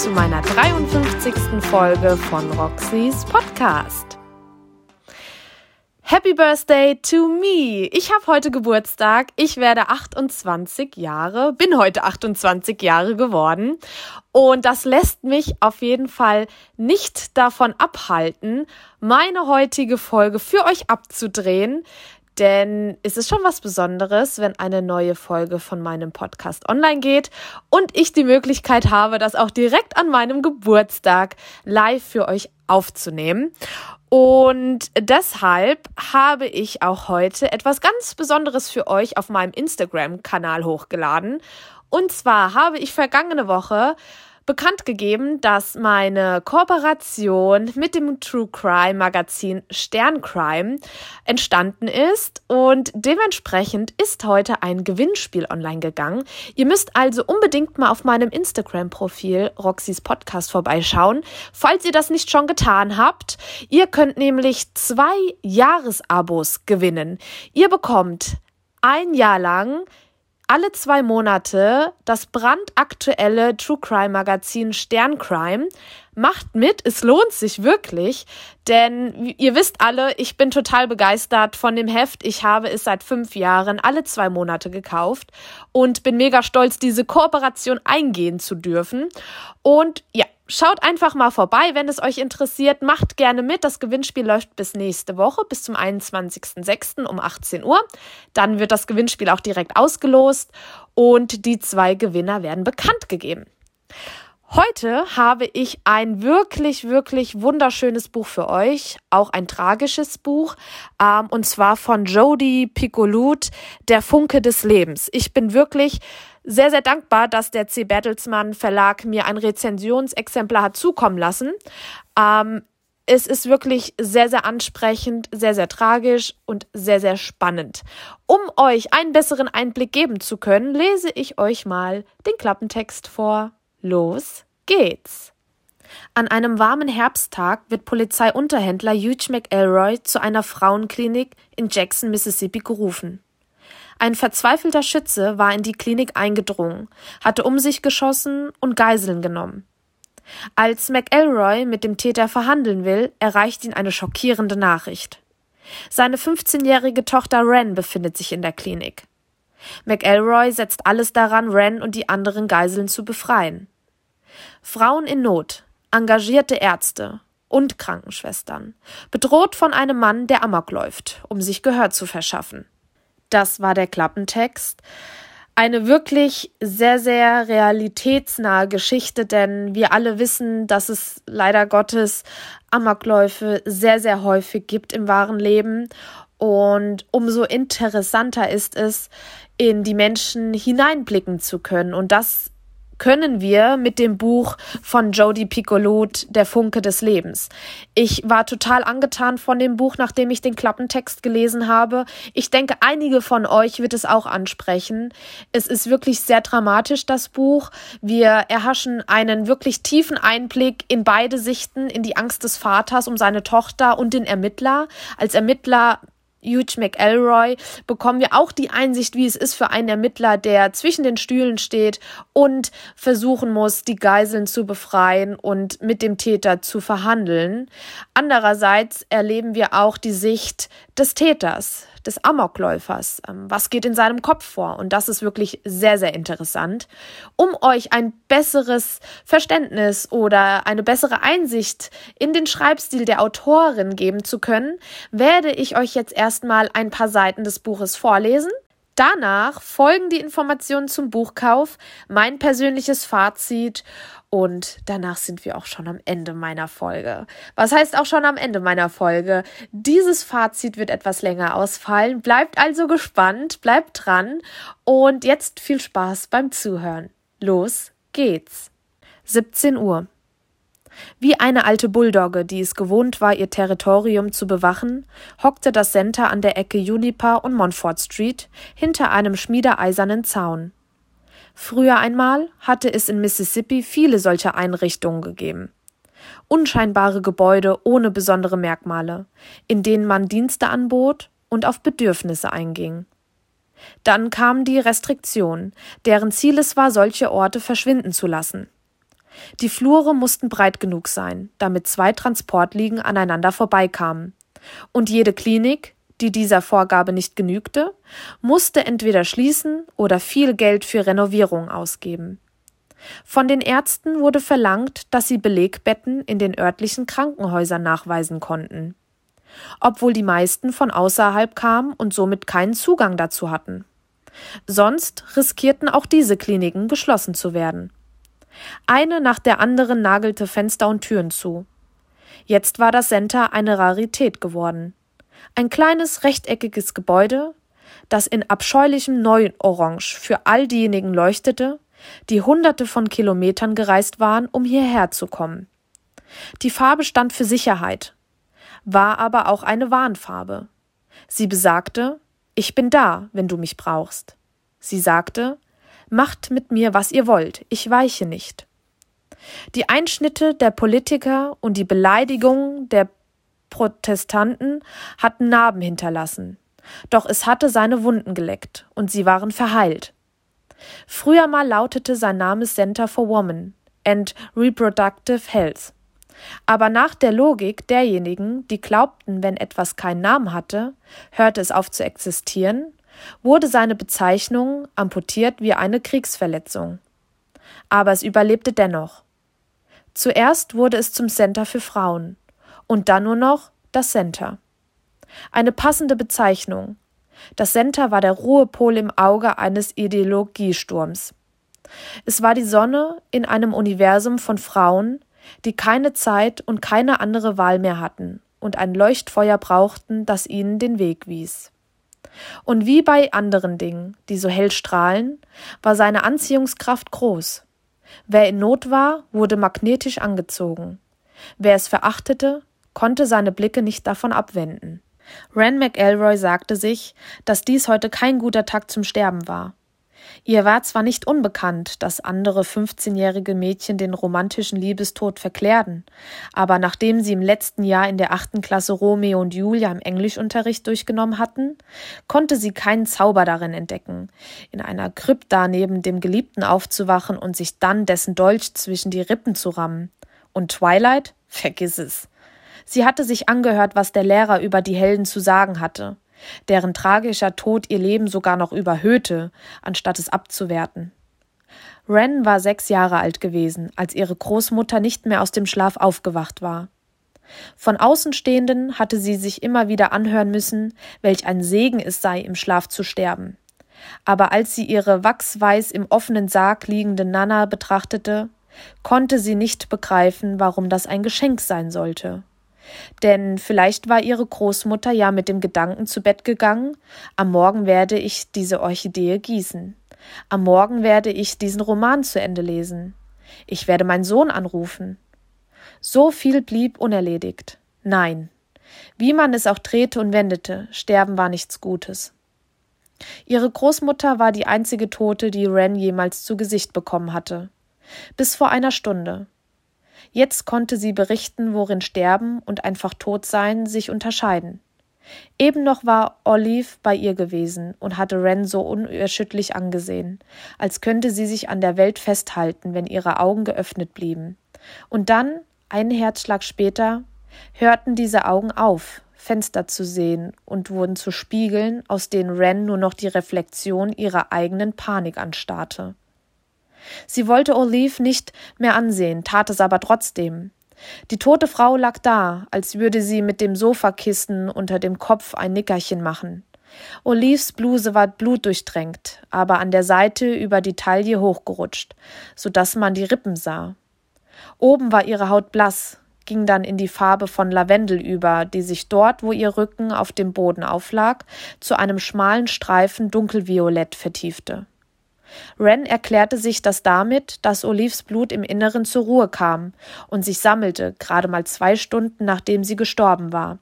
zu meiner 53. Folge von Roxys Podcast. Happy Birthday to me! Ich habe heute Geburtstag. Ich werde 28 Jahre, bin heute 28 Jahre geworden. Und das lässt mich auf jeden Fall nicht davon abhalten, meine heutige Folge für euch abzudrehen. Denn es ist schon was Besonderes, wenn eine neue Folge von meinem Podcast online geht und ich die Möglichkeit habe, das auch direkt an meinem Geburtstag live für euch aufzunehmen. Und deshalb habe ich auch heute etwas ganz Besonderes für euch auf meinem Instagram-Kanal hochgeladen. Und zwar habe ich vergangene Woche bekannt gegeben, dass meine Kooperation mit dem True Crime Magazin Sterncrime entstanden ist und dementsprechend ist heute ein Gewinnspiel online gegangen. Ihr müsst also unbedingt mal auf meinem Instagram-Profil Roxys Podcast vorbeischauen, falls ihr das nicht schon getan habt. Ihr könnt nämlich zwei Jahresabos gewinnen. Ihr bekommt ein Jahr lang alle zwei Monate das brandaktuelle True Crime Magazin Sterncrime. Macht mit, es lohnt sich wirklich, denn ihr wisst alle, ich bin total begeistert von dem Heft. Ich habe es seit fünf Jahren alle zwei Monate gekauft und bin mega stolz, diese Kooperation eingehen zu dürfen. Und ja, Schaut einfach mal vorbei, wenn es euch interessiert. Macht gerne mit. Das Gewinnspiel läuft bis nächste Woche, bis zum 21.06. um 18 Uhr. Dann wird das Gewinnspiel auch direkt ausgelost und die zwei Gewinner werden bekannt gegeben. Heute habe ich ein wirklich, wirklich wunderschönes Buch für euch, auch ein tragisches Buch, ähm, und zwar von Jodie Picolut, Der Funke des Lebens. Ich bin wirklich sehr, sehr dankbar, dass der C. Bertelsmann Verlag mir ein Rezensionsexemplar hat zukommen lassen. Ähm, es ist wirklich sehr, sehr ansprechend, sehr, sehr tragisch und sehr, sehr spannend. Um euch einen besseren Einblick geben zu können, lese ich euch mal den Klappentext vor. Los geht's! An einem warmen Herbsttag wird Polizeiunterhändler Hugh McElroy zu einer Frauenklinik in Jackson, Mississippi gerufen. Ein verzweifelter Schütze war in die Klinik eingedrungen, hatte um sich geschossen und Geiseln genommen. Als McElroy mit dem Täter verhandeln will, erreicht ihn eine schockierende Nachricht. Seine 15-jährige Tochter Ren befindet sich in der Klinik. McElroy setzt alles daran, Ren und die anderen Geiseln zu befreien. Frauen in Not, engagierte Ärzte und Krankenschwestern, bedroht von einem Mann, der Amok läuft, um sich Gehör zu verschaffen. Das war der Klappentext. Eine wirklich sehr, sehr realitätsnahe Geschichte, denn wir alle wissen, dass es leider Gottes Amokläufe sehr, sehr häufig gibt im wahren Leben. Und umso interessanter ist es, in die Menschen hineinblicken zu können. Und das können wir mit dem Buch von Jodie Picolut, Der Funke des Lebens. Ich war total angetan von dem Buch, nachdem ich den Klappentext gelesen habe. Ich denke, einige von euch wird es auch ansprechen. Es ist wirklich sehr dramatisch, das Buch. Wir erhaschen einen wirklich tiefen Einblick in beide Sichten, in die Angst des Vaters um seine Tochter und den Ermittler. Als Ermittler Hugh McElroy bekommen wir auch die Einsicht, wie es ist für einen Ermittler, der zwischen den Stühlen steht und versuchen muss, die Geiseln zu befreien und mit dem Täter zu verhandeln. Andererseits erleben wir auch die Sicht des Täters, des Amokläufers. Ähm, was geht in seinem Kopf vor? Und das ist wirklich sehr, sehr interessant. Um euch ein besseres Verständnis oder eine bessere Einsicht in den Schreibstil der Autorin geben zu können, werde ich euch jetzt erstmal ein paar Seiten des Buches vorlesen. Danach folgen die Informationen zum Buchkauf, mein persönliches Fazit und danach sind wir auch schon am Ende meiner Folge. Was heißt auch schon am Ende meiner Folge? Dieses Fazit wird etwas länger ausfallen. Bleibt also gespannt, bleibt dran und jetzt viel Spaß beim Zuhören. Los geht's. 17 Uhr. Wie eine alte Bulldogge, die es gewohnt war, ihr Territorium zu bewachen, hockte das Center an der Ecke Juniper und Montfort Street hinter einem schmiedeeisernen Zaun. Früher einmal hatte es in Mississippi viele solcher Einrichtungen gegeben. Unscheinbare Gebäude ohne besondere Merkmale, in denen man Dienste anbot und auf Bedürfnisse einging. Dann kamen die Restriktionen, deren Ziel es war, solche Orte verschwinden zu lassen. Die Flure mussten breit genug sein, damit zwei Transportliegen aneinander vorbeikamen. Und jede Klinik, die dieser Vorgabe nicht genügte, musste entweder schließen oder viel Geld für Renovierung ausgeben. Von den Ärzten wurde verlangt, dass sie Belegbetten in den örtlichen Krankenhäusern nachweisen konnten, obwohl die meisten von außerhalb kamen und somit keinen Zugang dazu hatten. Sonst riskierten auch diese Kliniken geschlossen zu werden. Eine nach der anderen nagelte Fenster und Türen zu. Jetzt war das Center eine Rarität geworden. Ein kleines rechteckiges Gebäude, das in abscheulichem Neuorange für all diejenigen leuchtete, die hunderte von Kilometern gereist waren, um hierher zu kommen. Die Farbe stand für Sicherheit, war aber auch eine Warnfarbe. Sie besagte, ich bin da, wenn du mich brauchst. Sie sagte, macht mit mir, was ihr wollt, ich weiche nicht. Die Einschnitte der Politiker und die Beleidigungen der Protestanten hatten Narben hinterlassen, doch es hatte seine Wunden geleckt und sie waren verheilt. Früher mal lautete sein Name Center for Women and Reproductive Health. Aber nach der Logik derjenigen, die glaubten, wenn etwas keinen Namen hatte, hörte es auf zu existieren, wurde seine Bezeichnung amputiert wie eine Kriegsverletzung. Aber es überlebte dennoch. Zuerst wurde es zum Center für Frauen und dann nur noch das Center. Eine passende Bezeichnung, das Center war der Ruhepol im Auge eines Ideologiesturms. Es war die Sonne in einem Universum von Frauen, die keine Zeit und keine andere Wahl mehr hatten und ein Leuchtfeuer brauchten, das ihnen den Weg wies. Und wie bei anderen Dingen, die so hell strahlen, war seine Anziehungskraft groß. Wer in Not war, wurde magnetisch angezogen. Wer es verachtete, konnte seine Blicke nicht davon abwenden. Ren McElroy sagte sich, dass dies heute kein guter Tag zum Sterben war. Ihr war zwar nicht unbekannt, dass andere 15-jährige Mädchen den romantischen Liebestod verklärten, aber nachdem sie im letzten Jahr in der achten Klasse Romeo und Julia im Englischunterricht durchgenommen hatten, konnte sie keinen Zauber darin entdecken, in einer Krypta neben dem Geliebten aufzuwachen und sich dann dessen Dolch zwischen die Rippen zu rammen. Und Twilight? Vergiss es. Sie hatte sich angehört, was der Lehrer über die Helden zu sagen hatte, deren tragischer Tod ihr Leben sogar noch überhöhte, anstatt es abzuwerten. Ren war sechs Jahre alt gewesen, als ihre Großmutter nicht mehr aus dem Schlaf aufgewacht war. Von Außenstehenden hatte sie sich immer wieder anhören müssen, welch ein Segen es sei, im Schlaf zu sterben. Aber als sie ihre wachsweiß im offenen Sarg liegende Nana betrachtete, konnte sie nicht begreifen, warum das ein Geschenk sein sollte. Denn vielleicht war ihre Großmutter ja mit dem Gedanken zu Bett gegangen, am Morgen werde ich diese Orchidee gießen. Am Morgen werde ich diesen Roman zu Ende lesen. Ich werde meinen Sohn anrufen. So viel blieb unerledigt. Nein. Wie man es auch drehte und wendete, sterben war nichts Gutes. Ihre Großmutter war die einzige Tote, die Ren jemals zu Gesicht bekommen hatte. Bis vor einer Stunde. Jetzt konnte sie berichten, worin Sterben und einfach tot sein sich unterscheiden. Eben noch war Olive bei ihr gewesen und hatte Ren so unerschütterlich angesehen, als könnte sie sich an der Welt festhalten, wenn ihre Augen geöffnet blieben. Und dann, einen Herzschlag später, hörten diese Augen auf, Fenster zu sehen und wurden zu Spiegeln, aus denen Ren nur noch die Reflexion ihrer eigenen Panik anstarrte. Sie wollte Olive nicht mehr ansehen, tat es aber trotzdem. Die tote Frau lag da, als würde sie mit dem Sofakissen unter dem Kopf ein Nickerchen machen. Olives Bluse war blutdurchtränkt, aber an der Seite über die Taille hochgerutscht, so dass man die Rippen sah. Oben war ihre Haut blass, ging dann in die Farbe von Lavendel über, die sich dort, wo ihr Rücken auf dem Boden auflag, zu einem schmalen Streifen dunkelviolett vertiefte. Ren erklärte sich das damit, dass Olives Blut im Inneren zur Ruhe kam und sich sammelte, gerade mal zwei Stunden nachdem sie gestorben war.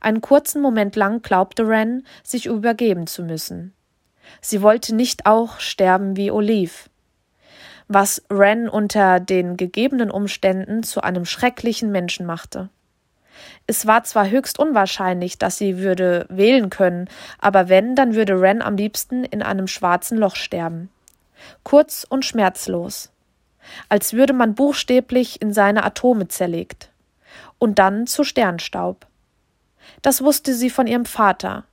Einen kurzen Moment lang glaubte Ren, sich übergeben zu müssen. Sie wollte nicht auch sterben wie Olive. Was Ren unter den gegebenen Umständen zu einem schrecklichen Menschen machte. Es war zwar höchst unwahrscheinlich, dass sie würde wählen können, aber wenn, dann würde Ren am liebsten in einem schwarzen Loch sterben. Kurz und schmerzlos. als würde man buchstäblich in seine Atome zerlegt, und dann zu Sternstaub. Das wusste sie von ihrem Vater.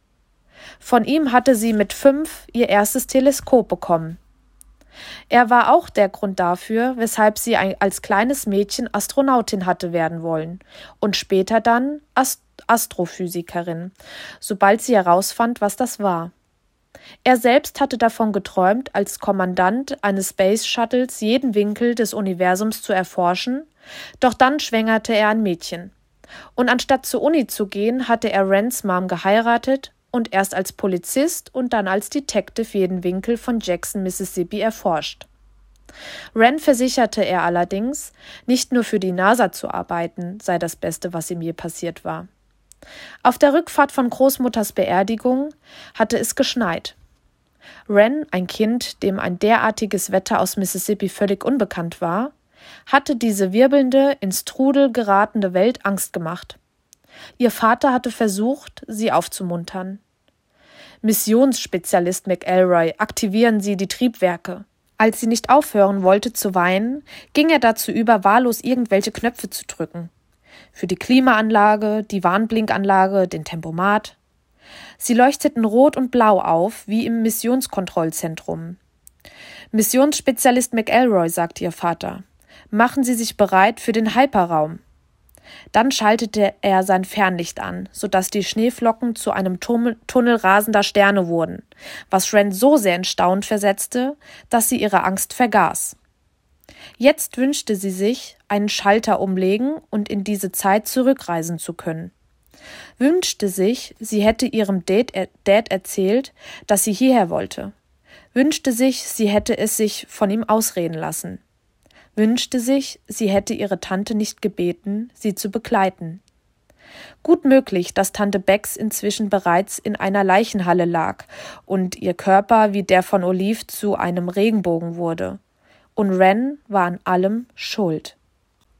Von ihm hatte sie mit fünf ihr erstes Teleskop bekommen. Er war auch der Grund dafür, weshalb sie als kleines Mädchen Astronautin hatte werden wollen und später dann Ast Astrophysikerin, sobald sie herausfand, was das war. Er selbst hatte davon geträumt, als Kommandant eines Space Shuttles jeden Winkel des Universums zu erforschen, doch dann schwängerte er ein Mädchen. Und anstatt zur Uni zu gehen, hatte er Rens Mom geheiratet und erst als Polizist und dann als Detective jeden Winkel von Jackson, Mississippi erforscht. Wren versicherte er allerdings, nicht nur für die NASA zu arbeiten, sei das Beste, was ihm je passiert war. Auf der Rückfahrt von Großmutters Beerdigung hatte es geschneit. Wren, ein Kind, dem ein derartiges Wetter aus Mississippi völlig unbekannt war, hatte diese wirbelnde, ins Trudel geratene Welt Angst gemacht. Ihr Vater hatte versucht, sie aufzumuntern. Missionsspezialist McElroy, aktivieren Sie die Triebwerke. Als sie nicht aufhören wollte zu weinen, ging er dazu über, wahllos irgendwelche Knöpfe zu drücken. Für die Klimaanlage, die Warnblinkanlage, den Tempomat. Sie leuchteten rot und blau auf, wie im Missionskontrollzentrum. Missionsspezialist McElroy, sagte ihr Vater, machen Sie sich bereit für den Hyperraum. Dann schaltete er sein Fernlicht an, so dass die Schneeflocken zu einem Tunnel rasender Sterne wurden, was Ren so sehr in Staunen versetzte, dass sie ihre Angst vergaß. Jetzt wünschte sie sich, einen Schalter umlegen und in diese Zeit zurückreisen zu können. Wünschte sich, sie hätte ihrem Dad, Dad erzählt, dass sie hierher wollte. Wünschte sich, sie hätte es sich von ihm ausreden lassen wünschte sich, sie hätte ihre Tante nicht gebeten, sie zu begleiten. Gut möglich, dass Tante Bex inzwischen bereits in einer Leichenhalle lag und ihr Körper wie der von Olive zu einem Regenbogen wurde. Und Ren war an allem schuld.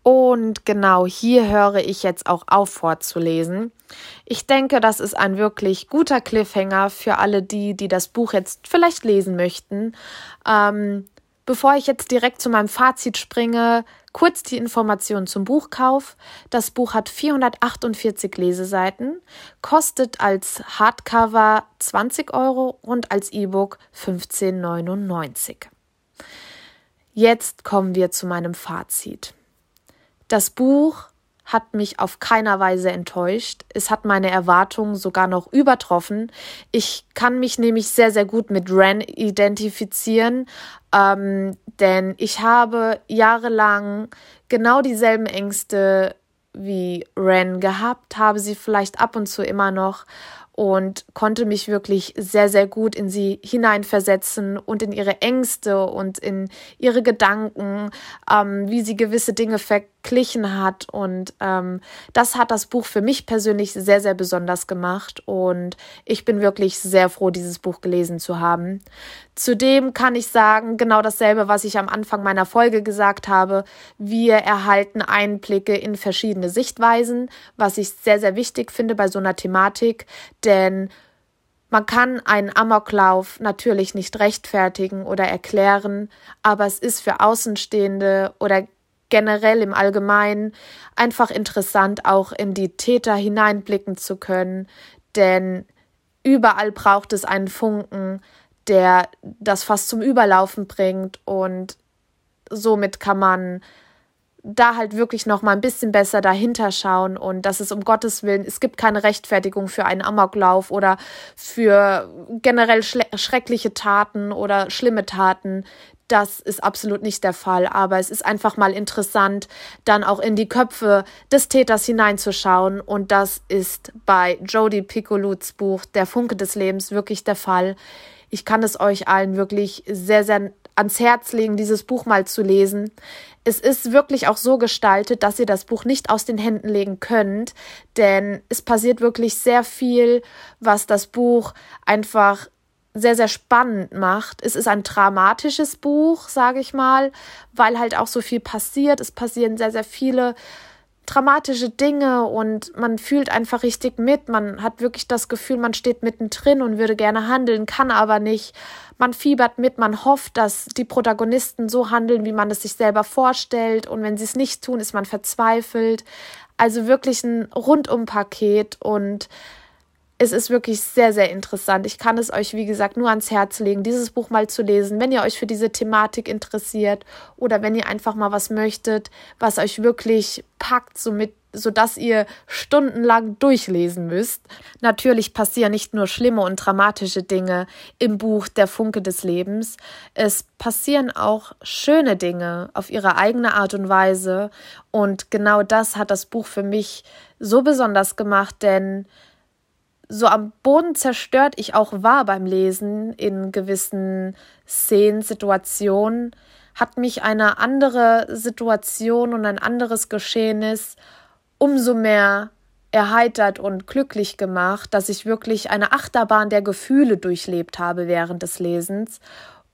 Und genau hier höre ich jetzt auch auf vorzulesen. Ich denke, das ist ein wirklich guter Cliffhanger für alle die, die das Buch jetzt vielleicht lesen möchten. Ähm, Bevor ich jetzt direkt zu meinem Fazit springe, kurz die Information zum Buchkauf. Das Buch hat 448 Leseseiten, kostet als Hardcover 20 Euro und als E-Book 15,99. Jetzt kommen wir zu meinem Fazit. Das Buch hat mich auf keiner Weise enttäuscht. Es hat meine Erwartungen sogar noch übertroffen. Ich kann mich nämlich sehr, sehr gut mit Ren identifizieren, ähm, denn ich habe jahrelang genau dieselben Ängste wie Ren gehabt, habe sie vielleicht ab und zu immer noch und konnte mich wirklich sehr, sehr gut in sie hineinversetzen und in ihre Ängste und in ihre Gedanken, ähm, wie sie gewisse Dinge verglichen hat. Und ähm, das hat das Buch für mich persönlich sehr, sehr besonders gemacht. Und ich bin wirklich sehr froh, dieses Buch gelesen zu haben. Zudem kann ich sagen, genau dasselbe, was ich am Anfang meiner Folge gesagt habe. Wir erhalten Einblicke in verschiedene Sichtweisen, was ich sehr, sehr wichtig finde bei so einer Thematik, denn man kann einen Amoklauf natürlich nicht rechtfertigen oder erklären, aber es ist für Außenstehende oder generell im Allgemeinen einfach interessant, auch in die Täter hineinblicken zu können, denn überall braucht es einen Funken, der das fast zum Überlaufen bringt und somit kann man da halt wirklich noch mal ein bisschen besser dahinter schauen und dass es um Gottes Willen, es gibt keine Rechtfertigung für einen Amoklauf oder für generell schreckliche Taten oder schlimme Taten. Das ist absolut nicht der Fall, aber es ist einfach mal interessant, dann auch in die Köpfe des Täters hineinzuschauen und das ist bei Jodie Piccoluts Buch Der Funke des Lebens wirklich der Fall. Ich kann es euch allen wirklich sehr, sehr ans Herz legen, dieses Buch mal zu lesen. Es ist wirklich auch so gestaltet, dass ihr das Buch nicht aus den Händen legen könnt, denn es passiert wirklich sehr viel, was das Buch einfach sehr, sehr spannend macht. Es ist ein dramatisches Buch, sage ich mal, weil halt auch so viel passiert. Es passieren sehr, sehr viele dramatische Dinge und man fühlt einfach richtig mit. Man hat wirklich das Gefühl, man steht mittendrin und würde gerne handeln, kann aber nicht. Man fiebert mit, man hofft, dass die Protagonisten so handeln, wie man es sich selber vorstellt. Und wenn sie es nicht tun, ist man verzweifelt. Also wirklich ein Rundumpaket und es ist wirklich sehr, sehr interessant. Ich kann es euch, wie gesagt, nur ans Herz legen, dieses Buch mal zu lesen, wenn ihr euch für diese Thematik interessiert oder wenn ihr einfach mal was möchtet, was euch wirklich packt, somit sodass ihr stundenlang durchlesen müsst. Natürlich passieren nicht nur schlimme und dramatische Dinge im Buch Der Funke des Lebens, es passieren auch schöne Dinge auf ihre eigene Art und Weise und genau das hat das Buch für mich so besonders gemacht, denn so am Boden zerstört ich auch war beim Lesen in gewissen Szenen, Situationen, hat mich eine andere Situation und ein anderes Geschehnis umso mehr erheitert und glücklich gemacht, dass ich wirklich eine Achterbahn der Gefühle durchlebt habe während des Lesens.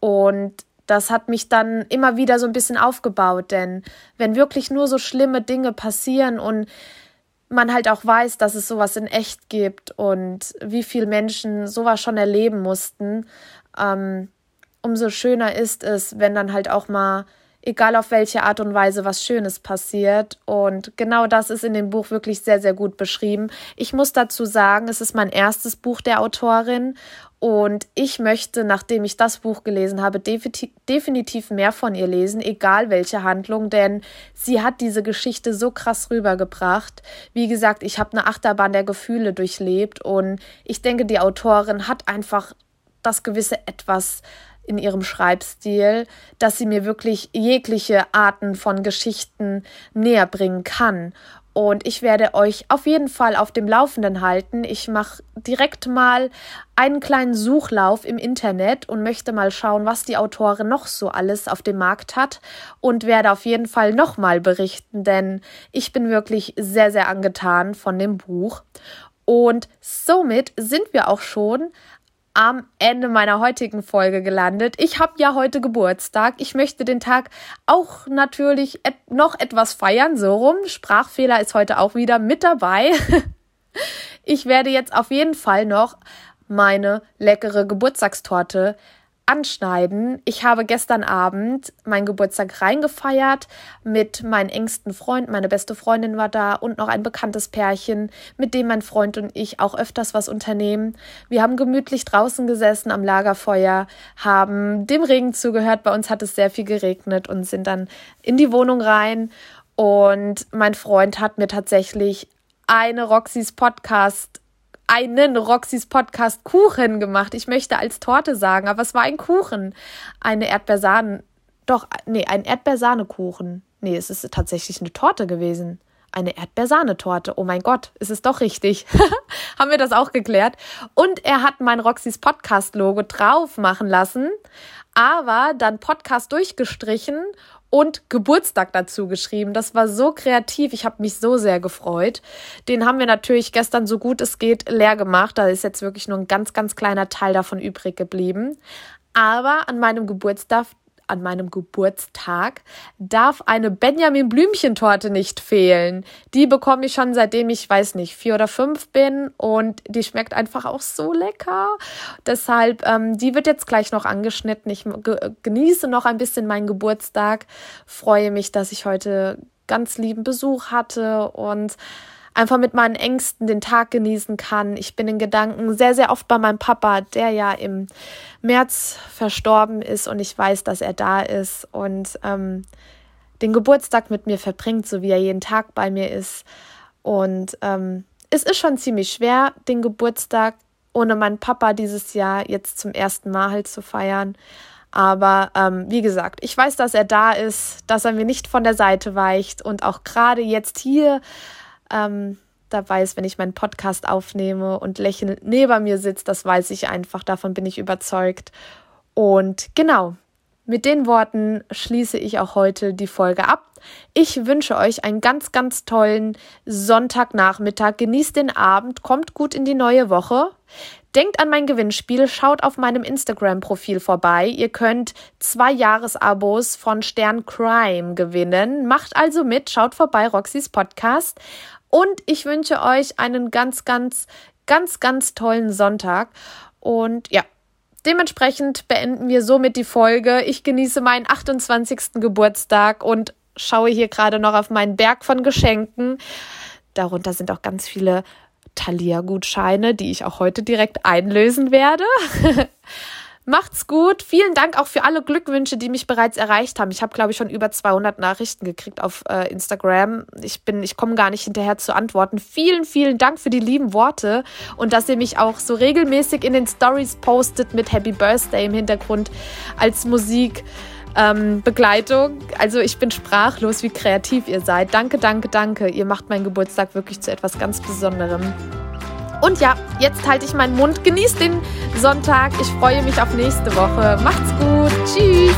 Und das hat mich dann immer wieder so ein bisschen aufgebaut, denn wenn wirklich nur so schlimme Dinge passieren und man halt auch weiß, dass es sowas in echt gibt und wie viele Menschen sowas schon erleben mussten, ähm, umso schöner ist es, wenn dann halt auch mal, egal auf welche Art und Weise, was Schönes passiert. Und genau das ist in dem Buch wirklich sehr, sehr gut beschrieben. Ich muss dazu sagen, es ist mein erstes Buch der Autorin und ich möchte, nachdem ich das Buch gelesen habe, definitiv mehr von ihr lesen, egal welche Handlung, denn sie hat diese Geschichte so krass rübergebracht. Wie gesagt, ich habe eine Achterbahn der Gefühle durchlebt und ich denke, die Autorin hat einfach das gewisse etwas in ihrem Schreibstil, dass sie mir wirklich jegliche Arten von Geschichten näher bringen kann. Und ich werde euch auf jeden Fall auf dem Laufenden halten. Ich mache direkt mal einen kleinen Suchlauf im Internet und möchte mal schauen, was die Autorin noch so alles auf dem Markt hat und werde auf jeden Fall nochmal berichten, denn ich bin wirklich sehr, sehr angetan von dem Buch. Und somit sind wir auch schon am Ende meiner heutigen Folge gelandet. Ich habe ja heute Geburtstag. Ich möchte den Tag auch natürlich et noch etwas feiern, so rum. Sprachfehler ist heute auch wieder mit dabei. ich werde jetzt auf jeden Fall noch meine leckere Geburtstagstorte anschneiden. Ich habe gestern Abend meinen Geburtstag reingefeiert mit meinen engsten Freunden. Meine beste Freundin war da und noch ein bekanntes Pärchen, mit dem mein Freund und ich auch öfters was unternehmen. Wir haben gemütlich draußen gesessen am Lagerfeuer, haben dem Regen zugehört. Bei uns hat es sehr viel geregnet und sind dann in die Wohnung rein. Und mein Freund hat mir tatsächlich eine Roxys Podcast einen Roxys Podcast Kuchen gemacht. Ich möchte als Torte sagen, aber es war ein Kuchen. Eine Erdbeersahne, doch, nee, ein Erdbeersahnekuchen. Nee, es ist tatsächlich eine Torte gewesen. Eine Erdbeersahnetorte. Oh mein Gott, ist es doch richtig. Haben wir das auch geklärt? Und er hat mein Roxys Podcast Logo drauf machen lassen, aber dann Podcast durchgestrichen und Geburtstag dazu geschrieben. Das war so kreativ. Ich habe mich so sehr gefreut. Den haben wir natürlich gestern so gut es geht leer gemacht. Da ist jetzt wirklich nur ein ganz, ganz kleiner Teil davon übrig geblieben. Aber an meinem Geburtstag an meinem Geburtstag darf eine Benjamin Blümchentorte nicht fehlen. Die bekomme ich schon seitdem ich weiß nicht vier oder fünf bin und die schmeckt einfach auch so lecker. Deshalb ähm, die wird jetzt gleich noch angeschnitten. Ich genieße noch ein bisschen meinen Geburtstag, freue mich, dass ich heute ganz lieben Besuch hatte und einfach mit meinen Ängsten den Tag genießen kann. Ich bin in Gedanken sehr, sehr oft bei meinem Papa, der ja im März verstorben ist und ich weiß, dass er da ist und ähm, den Geburtstag mit mir verbringt, so wie er jeden Tag bei mir ist. Und ähm, es ist schon ziemlich schwer, den Geburtstag ohne meinen Papa dieses Jahr jetzt zum ersten Mal halt zu feiern. Aber ähm, wie gesagt, ich weiß, dass er da ist, dass er mir nicht von der Seite weicht und auch gerade jetzt hier ähm, dabei ist, wenn ich meinen Podcast aufnehme und lächelnd neben mir sitzt, das weiß ich einfach, davon bin ich überzeugt. Und genau, mit den Worten schließe ich auch heute die Folge ab. Ich wünsche euch einen ganz, ganz tollen Sonntagnachmittag. Genießt den Abend, kommt gut in die neue Woche. Denkt an mein Gewinnspiel, schaut auf meinem Instagram-Profil vorbei. Ihr könnt zwei Jahresabos von Stern Crime gewinnen. Macht also mit, schaut vorbei, Roxys Podcast. Und ich wünsche euch einen ganz, ganz, ganz, ganz tollen Sonntag. Und ja, Dementsprechend beenden wir somit die Folge. Ich genieße meinen 28. Geburtstag und schaue hier gerade noch auf meinen Berg von Geschenken. Darunter sind auch ganz viele Thalia-Gutscheine, die ich auch heute direkt einlösen werde. Macht's gut. Vielen Dank auch für alle Glückwünsche, die mich bereits erreicht haben. Ich habe, glaube ich, schon über 200 Nachrichten gekriegt auf äh, Instagram. Ich bin, ich komme gar nicht hinterher zu antworten. Vielen, vielen Dank für die lieben Worte und dass ihr mich auch so regelmäßig in den Stories postet mit Happy Birthday im Hintergrund als Musik. Ähm, Begleitung. Also ich bin sprachlos, wie kreativ ihr seid. Danke, danke, danke. Ihr macht meinen Geburtstag wirklich zu etwas ganz Besonderem. Und ja, jetzt halte ich meinen Mund. Genießt den Sonntag. Ich freue mich auf nächste Woche. Macht's gut. Tschüss.